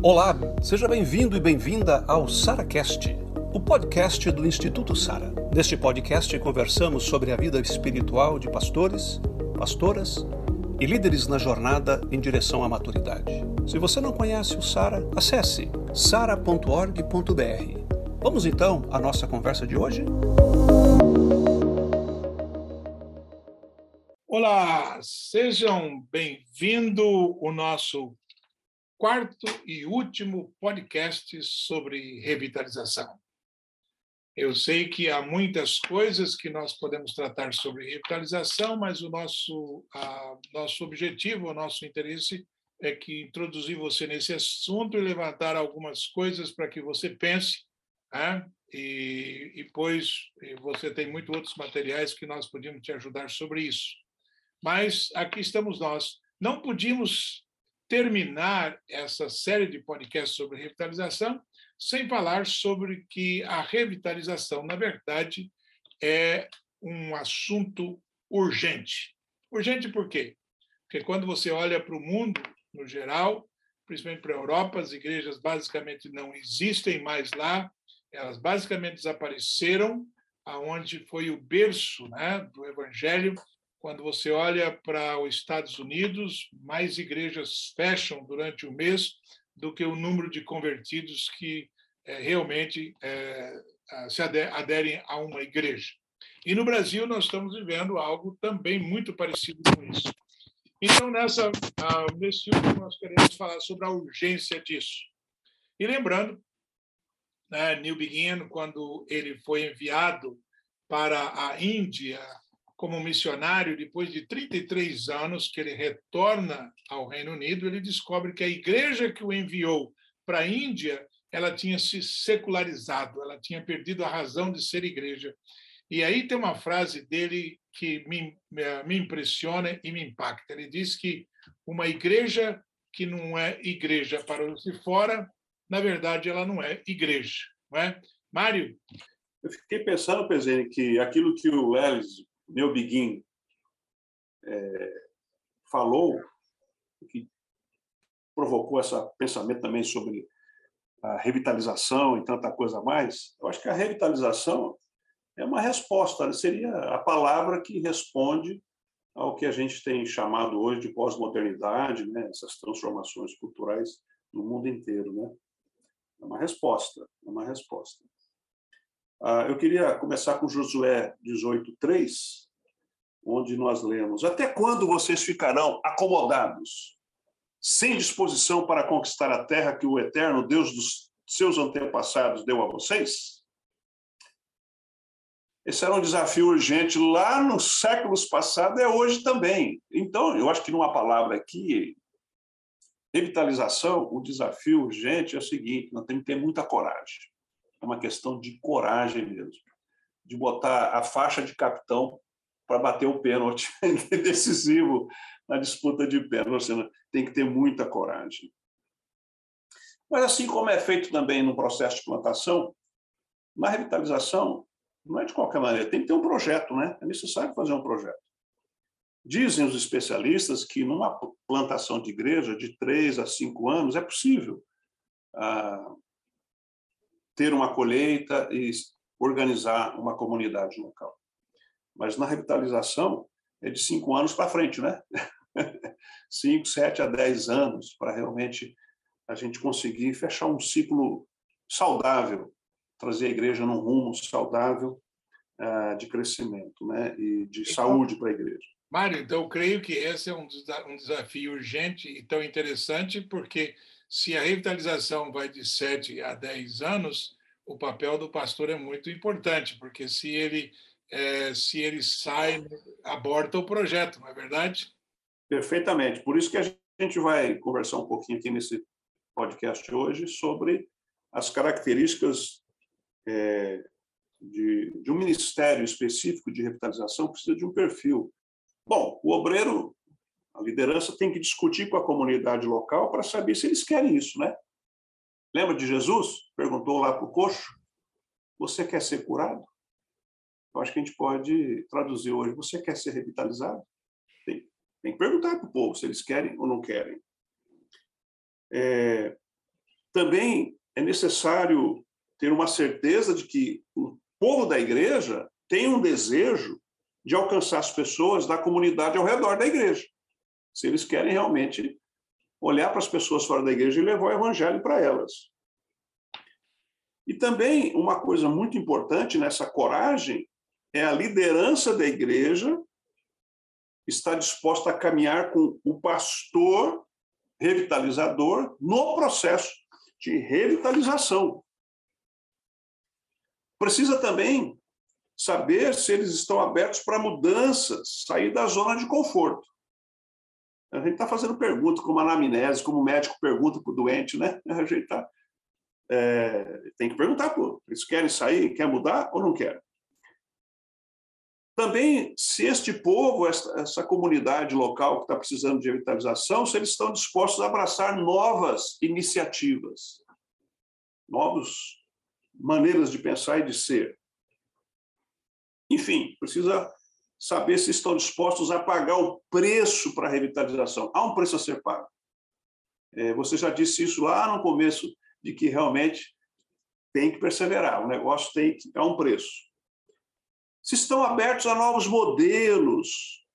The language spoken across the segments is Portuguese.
Olá, seja bem-vindo e bem-vinda ao SaraCast, o podcast do Instituto Sara. Neste podcast conversamos sobre a vida espiritual de pastores, pastoras e líderes na jornada em direção à maturidade. Se você não conhece o Sara, acesse sara.org.br. Vamos então à nossa conversa de hoje? Olá, sejam bem-vindos ao nosso quarto e último podcast sobre revitalização. Eu sei que há muitas coisas que nós podemos tratar sobre revitalização, mas o nosso, a, nosso objetivo, o nosso interesse é que introduzir você nesse assunto e levantar algumas coisas para que você pense, né? e, e depois você tem muitos outros materiais que nós podíamos te ajudar sobre isso. Mas aqui estamos nós. Não podíamos terminar essa série de podcasts sobre revitalização sem falar sobre que a revitalização, na verdade, é um assunto urgente. Urgente por quê? Porque quando você olha para o mundo no geral, principalmente para a Europa, as igrejas basicamente não existem mais lá, elas basicamente desapareceram, aonde foi o berço né, do evangelho quando você olha para os Estados Unidos, mais igrejas fecham durante o mês do que o número de convertidos que é, realmente é, se aderem a uma igreja. E no Brasil nós estamos vivendo algo também muito parecido com isso. Então, nessa, nesse último, nós queremos falar sobre a urgência disso. E lembrando, né, Neil Begin, quando ele foi enviado para a Índia como missionário, depois de 33 anos que ele retorna ao Reino Unido, ele descobre que a igreja que o enviou para a Índia, ela tinha se secularizado, ela tinha perdido a razão de ser igreja. E aí tem uma frase dele que me, me impressiona e me impacta. Ele diz que uma igreja que não é igreja para os de fora, na verdade, ela não é igreja. Não é? Mário? Eu fiquei pensando, presidente, que aquilo que o Ellis meu Biguin é, falou, que provocou esse pensamento também sobre a revitalização e tanta coisa mais, eu acho que a revitalização é uma resposta, né? seria a palavra que responde ao que a gente tem chamado hoje de pós-modernidade, né? essas transformações culturais no mundo inteiro. Né? É uma resposta, é uma resposta. Ah, eu queria começar com Josué 18:3, onde nós lemos: Até quando vocês ficarão acomodados, sem disposição para conquistar a terra que o eterno Deus dos seus antepassados deu a vocês? Esse era um desafio urgente lá nos séculos passados, é hoje também. Então, eu acho que numa palavra aqui, revitalização, o desafio urgente é o seguinte: nós temos que ter muita coragem é uma questão de coragem mesmo, de botar a faixa de capitão para bater o pênalti decisivo na disputa de pênalti. Tem que ter muita coragem. Mas assim como é feito também no processo de plantação, na revitalização não é de qualquer maneira, tem que ter um projeto, né? É necessário fazer um projeto. Dizem os especialistas que numa plantação de igreja de três a cinco anos é possível ah, ter uma colheita e organizar uma comunidade local. Mas na revitalização é de cinco anos para frente, né? cinco, sete a dez anos para realmente a gente conseguir fechar um ciclo saudável, trazer a igreja num rumo saudável uh, de crescimento, né? E de então, saúde para a igreja. Mário, então eu creio que esse é um, um desafio urgente e tão interessante porque se a revitalização vai de 7 a 10 anos, o papel do pastor é muito importante, porque se ele, é, se ele sai, aborta o projeto, não é verdade? Perfeitamente. Por isso que a gente vai conversar um pouquinho aqui nesse podcast hoje sobre as características é, de, de um ministério específico de revitalização, precisa de um perfil. Bom, o obreiro a liderança tem que discutir com a comunidade local para saber se eles querem isso, né? Lembra de Jesus? Perguntou lá para o coxo: Você quer ser curado? Eu acho que a gente pode traduzir hoje: Você quer ser revitalizado? Tem, tem que perguntar para o povo se eles querem ou não querem. É, Também é necessário ter uma certeza de que o povo da igreja tem um desejo de alcançar as pessoas da comunidade ao redor da igreja. Se eles querem realmente olhar para as pessoas fora da igreja e levar o evangelho para elas. E também uma coisa muito importante nessa coragem é a liderança da igreja está disposta a caminhar com o pastor revitalizador no processo de revitalização. Precisa também saber se eles estão abertos para mudanças, sair da zona de conforto. A gente está fazendo pergunta, como anamnese, como o médico pergunta para o doente, né? A gente tá, é, tem que perguntar, pô, eles querem sair, quer mudar ou não querem? Também, se este povo, essa, essa comunidade local que está precisando de revitalização, se eles estão dispostos a abraçar novas iniciativas, novas maneiras de pensar e de ser. Enfim, precisa saber se estão dispostos a pagar o preço para a revitalização. Há um preço a ser pago. É, você já disse isso lá no começo, de que realmente tem que perseverar, o negócio tem que. é um preço se estão abertos a novos modelos,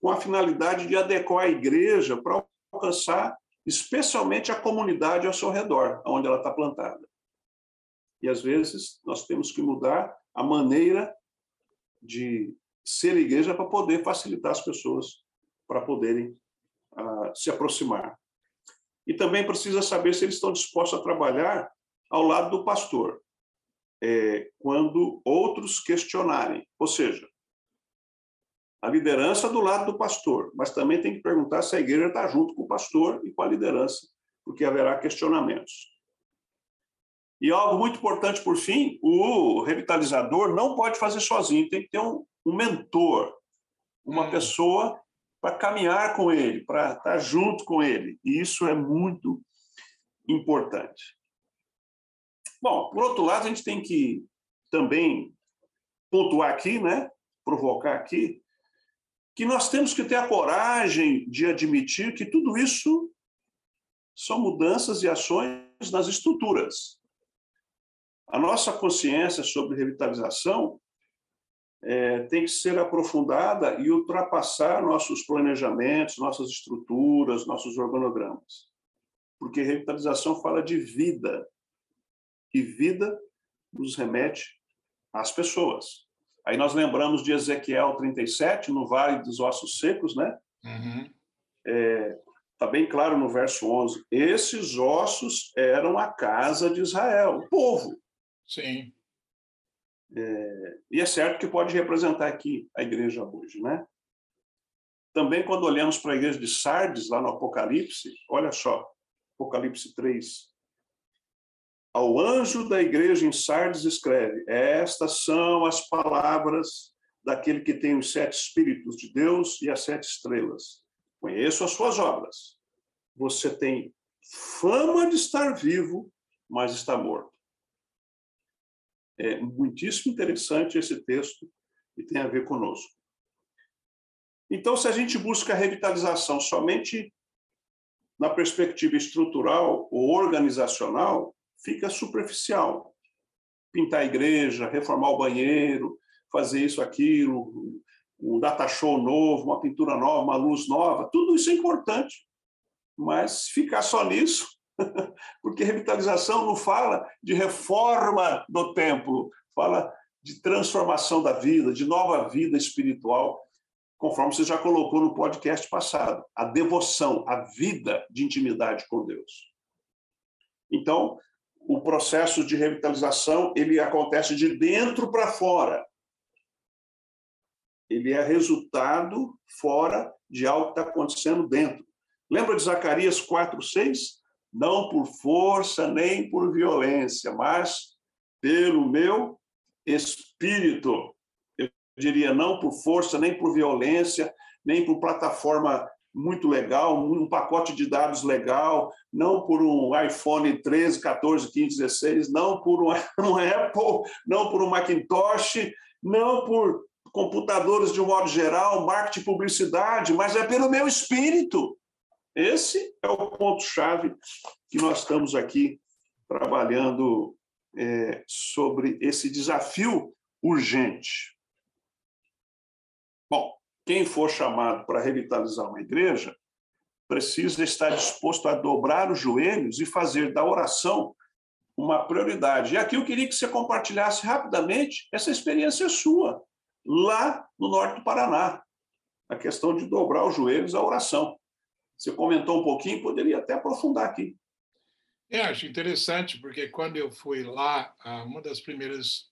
com a finalidade de adequar a igreja para alcançar especialmente a comunidade ao seu redor, onde ela está plantada. E às vezes nós temos que mudar a maneira de ser igreja para poder facilitar as pessoas para poderem uh, se aproximar. E também precisa saber se eles estão dispostos a trabalhar ao lado do pastor é, quando outros questionarem. Ou seja, a liderança do lado do pastor, mas também tem que perguntar se a igreja está junto com o pastor e com a liderança, porque haverá questionamentos. E algo muito importante, por fim, o revitalizador não pode fazer sozinho, tem que ter um, um mentor, uma hum. pessoa para caminhar com ele, para estar junto com ele. E isso é muito importante. Bom, por outro lado, a gente tem que também pontuar aqui, né, provocar aqui, que nós temos que ter a coragem de admitir que tudo isso são mudanças e ações nas estruturas. A nossa consciência sobre revitalização é, tem que ser aprofundada e ultrapassar nossos planejamentos, nossas estruturas, nossos organogramas. Porque revitalização fala de vida, e vida nos remete às pessoas. Aí nós lembramos de Ezequiel 37, no Vale dos Ossos Secos, né? Uhum. É, tá bem claro no verso 11. Esses ossos eram a casa de Israel, o povo. Sim. É, e é certo que pode representar aqui a igreja hoje, né? Também quando olhamos para a igreja de Sardes, lá no Apocalipse, olha só, Apocalipse 3, ao anjo da igreja em Sardes escreve: Estas são as palavras daquele que tem os sete espíritos de Deus e as sete estrelas. Conheço as suas obras. Você tem fama de estar vivo, mas está morto. É muitíssimo interessante esse texto e tem a ver conosco. Então, se a gente busca a revitalização somente na perspectiva estrutural ou organizacional, fica superficial. Pintar a igreja, reformar o banheiro, fazer isso, aquilo, um data show novo, uma pintura nova, uma luz nova, tudo isso é importante. Mas ficar só nisso, porque revitalização não fala de reforma do templo, fala de transformação da vida, de nova vida espiritual, conforme você já colocou no podcast passado, a devoção, a vida de intimidade com Deus. Então, o processo de revitalização ele acontece de dentro para fora. Ele é resultado fora de algo que está acontecendo dentro. Lembra de Zacarias 4, 6? Não por força nem por violência, mas pelo meu espírito. Eu diria não por força nem por violência, nem por plataforma muito legal, um pacote de dados legal, não por um iPhone 13, 14, 15, 16, não por um, Apple, não por um Macintosh, não por computadores de um modo geral, marketing, publicidade, mas é pelo meu espírito. Esse é o ponto-chave que nós estamos aqui trabalhando é, sobre esse desafio urgente. Bom, quem for chamado para revitalizar uma igreja precisa estar disposto a dobrar os joelhos e fazer da oração uma prioridade. E aqui eu queria que você compartilhasse rapidamente essa experiência sua, lá no norte do Paraná, a questão de dobrar os joelhos à oração. Você comentou um pouquinho, poderia até aprofundar aqui. É, acho interessante, porque quando eu fui lá, uma das primeiras,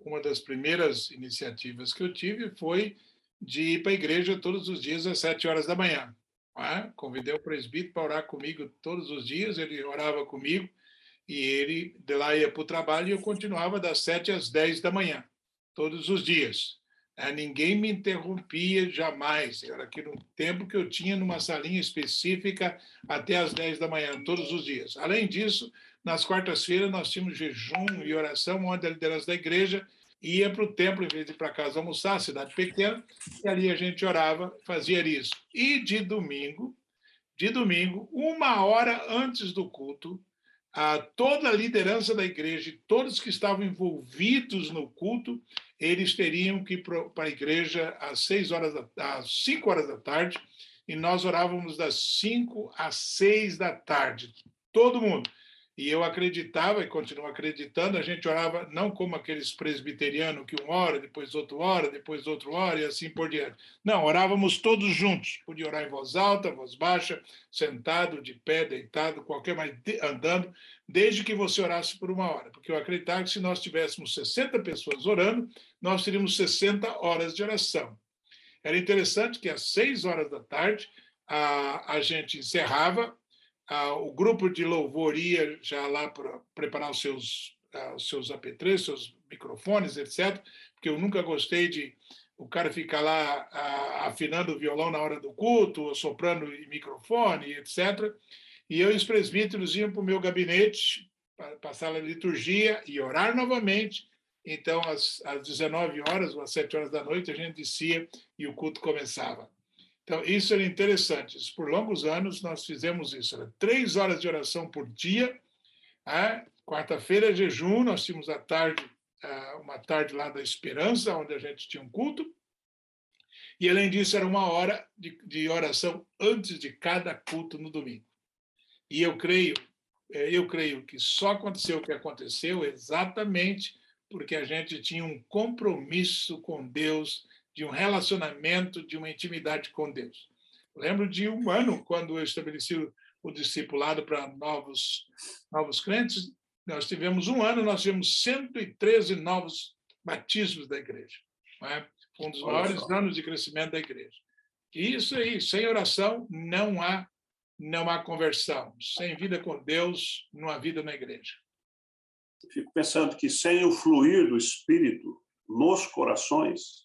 uma das primeiras iniciativas que eu tive foi de ir para a igreja todos os dias às sete horas da manhã. É? Convidei o presbítero para orar comigo todos os dias, ele orava comigo, e ele de lá ia para o trabalho e eu continuava das sete às dez da manhã, todos os dias. É, ninguém me interrompia jamais. Era aquele tempo que eu tinha numa salinha específica até às dez da manhã, todos os dias. Além disso, nas quartas-feiras nós tínhamos jejum e oração, onde a liderança da igreja ia para o templo, em vez de ir para casa almoçar, cidade pequena, e ali a gente orava, fazia isso. E de domingo, de domingo, uma hora antes do culto, a toda a liderança da igreja todos que estavam envolvidos no culto, eles teriam que ir para a igreja às seis horas, da, às cinco horas da tarde, e nós orávamos das cinco às seis da tarde, todo mundo. E eu acreditava e continuo acreditando, a gente orava não como aqueles presbiterianos que um hora, depois outro hora, depois outro hora e assim por diante. Não, orávamos todos juntos. Podia orar em voz alta, voz baixa, sentado, de pé, deitado, qualquer mais andando, desde que você orasse por uma hora. Porque eu acreditava que se nós tivéssemos 60 pessoas orando, nós teríamos 60 horas de oração. Era interessante que às seis horas da tarde a, a gente encerrava ah, o grupo de louvor ia já lá para preparar os seus, ah, os seus apetrechos, seus microfones, etc., porque eu nunca gostei de o cara ficar lá ah, afinando o violão na hora do culto, soprando em microfone, etc. E eu e os presbíteros iam para o meu gabinete, para passar a liturgia e orar novamente. Então, às, às 19 horas ou às 7 horas da noite, a gente descia e o culto começava. Então, isso era interessante. Por longos anos, nós fizemos isso. Era três horas de oração por dia. Né? Quarta-feira, jejum. Nós tínhamos a tarde, uma tarde lá da Esperança, onde a gente tinha um culto. E, além disso, era uma hora de, de oração antes de cada culto no domingo. E eu creio, é, eu creio que só aconteceu o que aconteceu exatamente porque a gente tinha um compromisso com Deus de um relacionamento, de uma intimidade com Deus. lembro de um ano, quando eu estabeleci o discipulado para novos, novos crentes, nós tivemos um ano, nós tivemos 113 novos batismos da igreja. É? Um dos maiores anos de crescimento da igreja. E isso aí, sem oração, não há, não há conversão. Sem vida com Deus, não há vida na igreja. Fico pensando que sem o fluir do Espírito nos corações,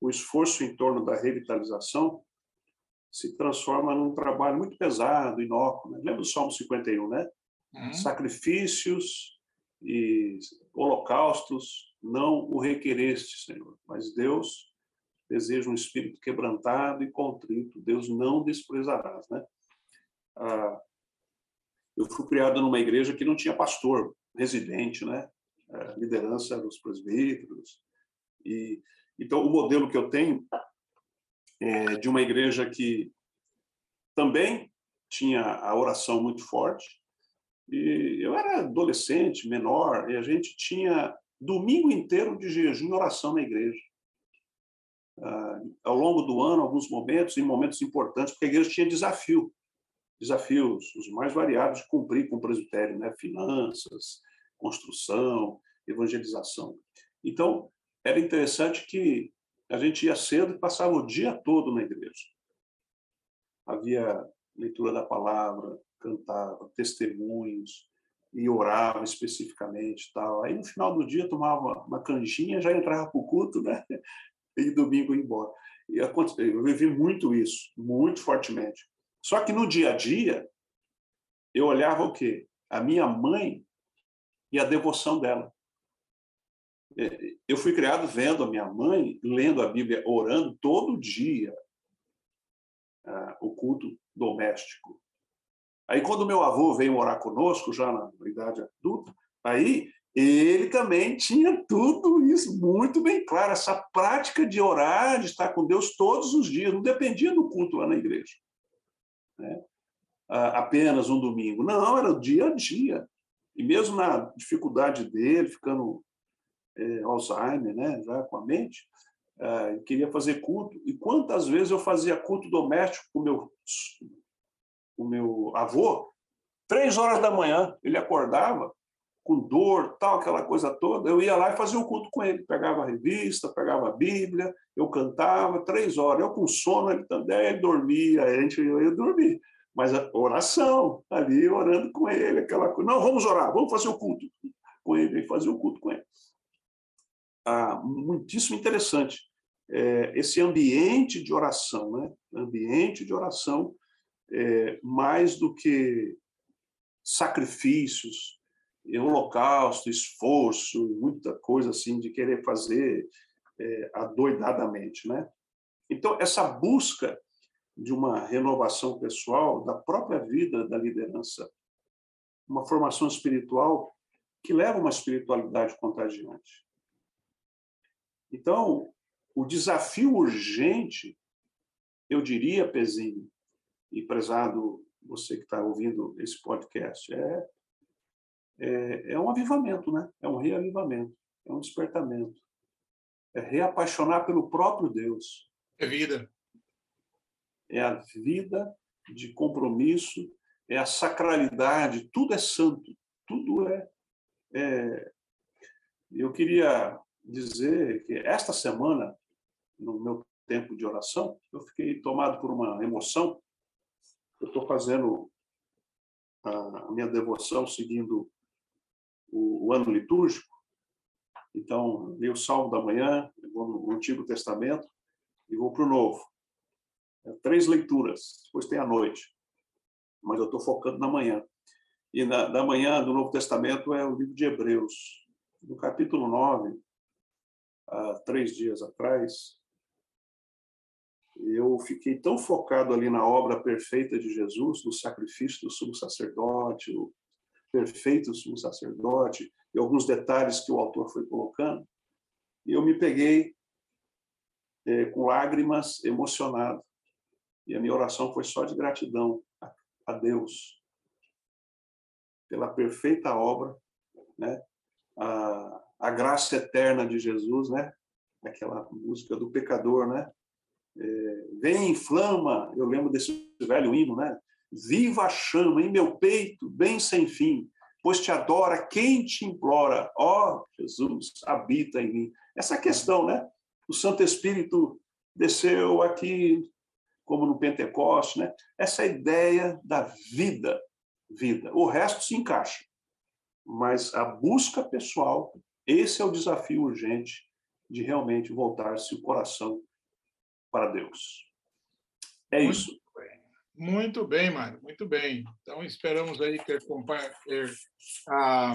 o esforço em torno da revitalização se transforma num trabalho muito pesado, inócuo. Né? Lembra do Salmo 51, né? Uhum. Sacrifícios e holocaustos não o requereste, Senhor, mas Deus deseja um espírito quebrantado e contrito. Deus não desprezarás, né? Ah, eu fui criado numa igreja que não tinha pastor residente, né? A liderança dos presbíteros e então, o modelo que eu tenho é de uma igreja que também tinha a oração muito forte. E eu era adolescente, menor, e a gente tinha domingo inteiro de jejum e oração na igreja. Ah, ao longo do ano, alguns momentos, em momentos importantes, porque a igreja tinha desafio, desafios os mais variados de cumprir com o presbitério, né? finanças, construção, evangelização. Então, era interessante que a gente ia cedo e passava o dia todo na igreja. Havia leitura da palavra, cantava, testemunhos e orava especificamente tal. Aí no final do dia tomava uma canjinha, já entrava para o culto, né? E domingo ia embora. E eu vivi muito isso, muito fortemente. Só que no dia a dia eu olhava o quê? A minha mãe e a devoção dela. É, eu fui criado vendo a minha mãe lendo a Bíblia, orando todo dia. Ah, o culto doméstico. Aí, quando meu avô veio morar conosco, já na idade adulta, aí ele também tinha tudo isso muito bem claro, essa prática de orar, de estar com Deus todos os dias, não dependia do culto lá na igreja. Né? Apenas um domingo. Não, era o dia a dia. E mesmo na dificuldade dele, ficando é, Alzheimer, né, já com a mente, é, queria fazer culto. E quantas vezes eu fazia culto doméstico com meu, o meu avô? Três horas da manhã, ele acordava com dor, tal, aquela coisa toda, eu ia lá e fazia o culto com ele. Pegava a revista, pegava a Bíblia, eu cantava três horas. Eu com sono, ele também, ele dormia, a gente eu ia dormir. Mas a oração, ali orando com ele, aquela coisa. Não, vamos orar, vamos fazer o culto com ele, fazer o culto com ele. Ah, muitíssimo interessante. É, esse ambiente de oração, né? Ambiente de oração, é, mais do que sacrifícios, holocausto, esforço, muita coisa assim de querer fazer é, adoidadamente, né? Então essa busca de uma renovação pessoal da própria vida da liderança, uma formação espiritual que leva uma espiritualidade contagiante. Então, o desafio urgente, eu diria, Pezinho, e prezado você que está ouvindo esse podcast, é é, é um avivamento, né? É um reavivamento, é um despertamento. É reapaixonar pelo próprio Deus. É vida. É a vida de compromisso, é a sacralidade, tudo é santo, tudo é. é... Eu queria dizer que esta semana, no meu tempo de oração, eu fiquei tomado por uma emoção. Eu estou fazendo a minha devoção seguindo o, ano litúrgico. Então, li o Salmo da manhã, vou no Antigo Testamento e vou para o Novo. É três leituras, depois tem a noite. Mas eu estou focando na manhã. E na, da manhã do Novo Testamento é o livro de Hebreus. No capítulo 9, há três dias atrás, eu fiquei tão focado ali na obra perfeita de Jesus, no sacrifício do sumo sacerdote, o perfeito sumo sacerdote, e alguns detalhes que o autor foi colocando, e eu me peguei é, com lágrimas, emocionado. E a minha oração foi só de gratidão a, a Deus pela perfeita obra, né? A, a graça eterna de Jesus, né? Aquela música do pecador, né? É, vem inflama, eu lembro desse velho hino, né? Viva a chama em meu peito, bem sem fim, pois te adora quem te implora. Ó oh, Jesus, habita em mim. Essa questão, né? O Santo Espírito desceu aqui, como no Pentecoste, né? Essa ideia da vida, vida. O resto se encaixa. Mas a busca pessoal, esse é o desafio urgente de realmente voltar-se o coração para Deus. É isso. Muito bem, Mário, muito bem. Então, esperamos aí ter, ter ah,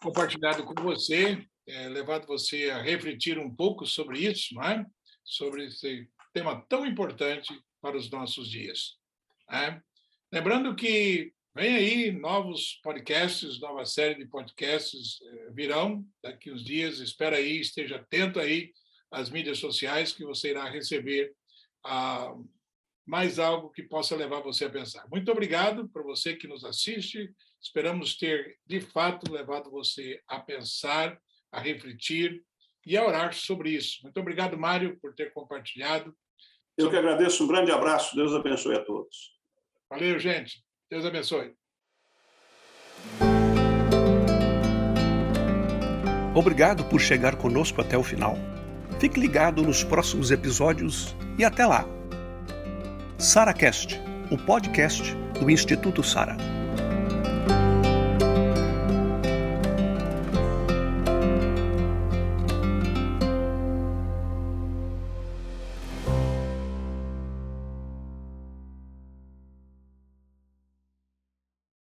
compartilhado com você, é, levado você a refletir um pouco sobre isso, não é? sobre esse tema tão importante para os nossos dias. É? Lembrando que vem aí novos podcasts, nova série de podcasts eh, virão daqui uns dias. Espera aí, esteja atento aí às mídias sociais que você irá receber a mais algo que possa levar você a pensar. Muito obrigado por você que nos assiste. Esperamos ter, de fato, levado você a pensar, a refletir e a orar sobre isso. Muito obrigado, Mário, por ter compartilhado. Eu que agradeço. Um grande abraço. Deus abençoe a todos. Valeu, gente. Deus abençoe. Obrigado por chegar conosco até o final. Fique ligado nos próximos episódios e até lá! SaraCast, o podcast do Instituto Sara.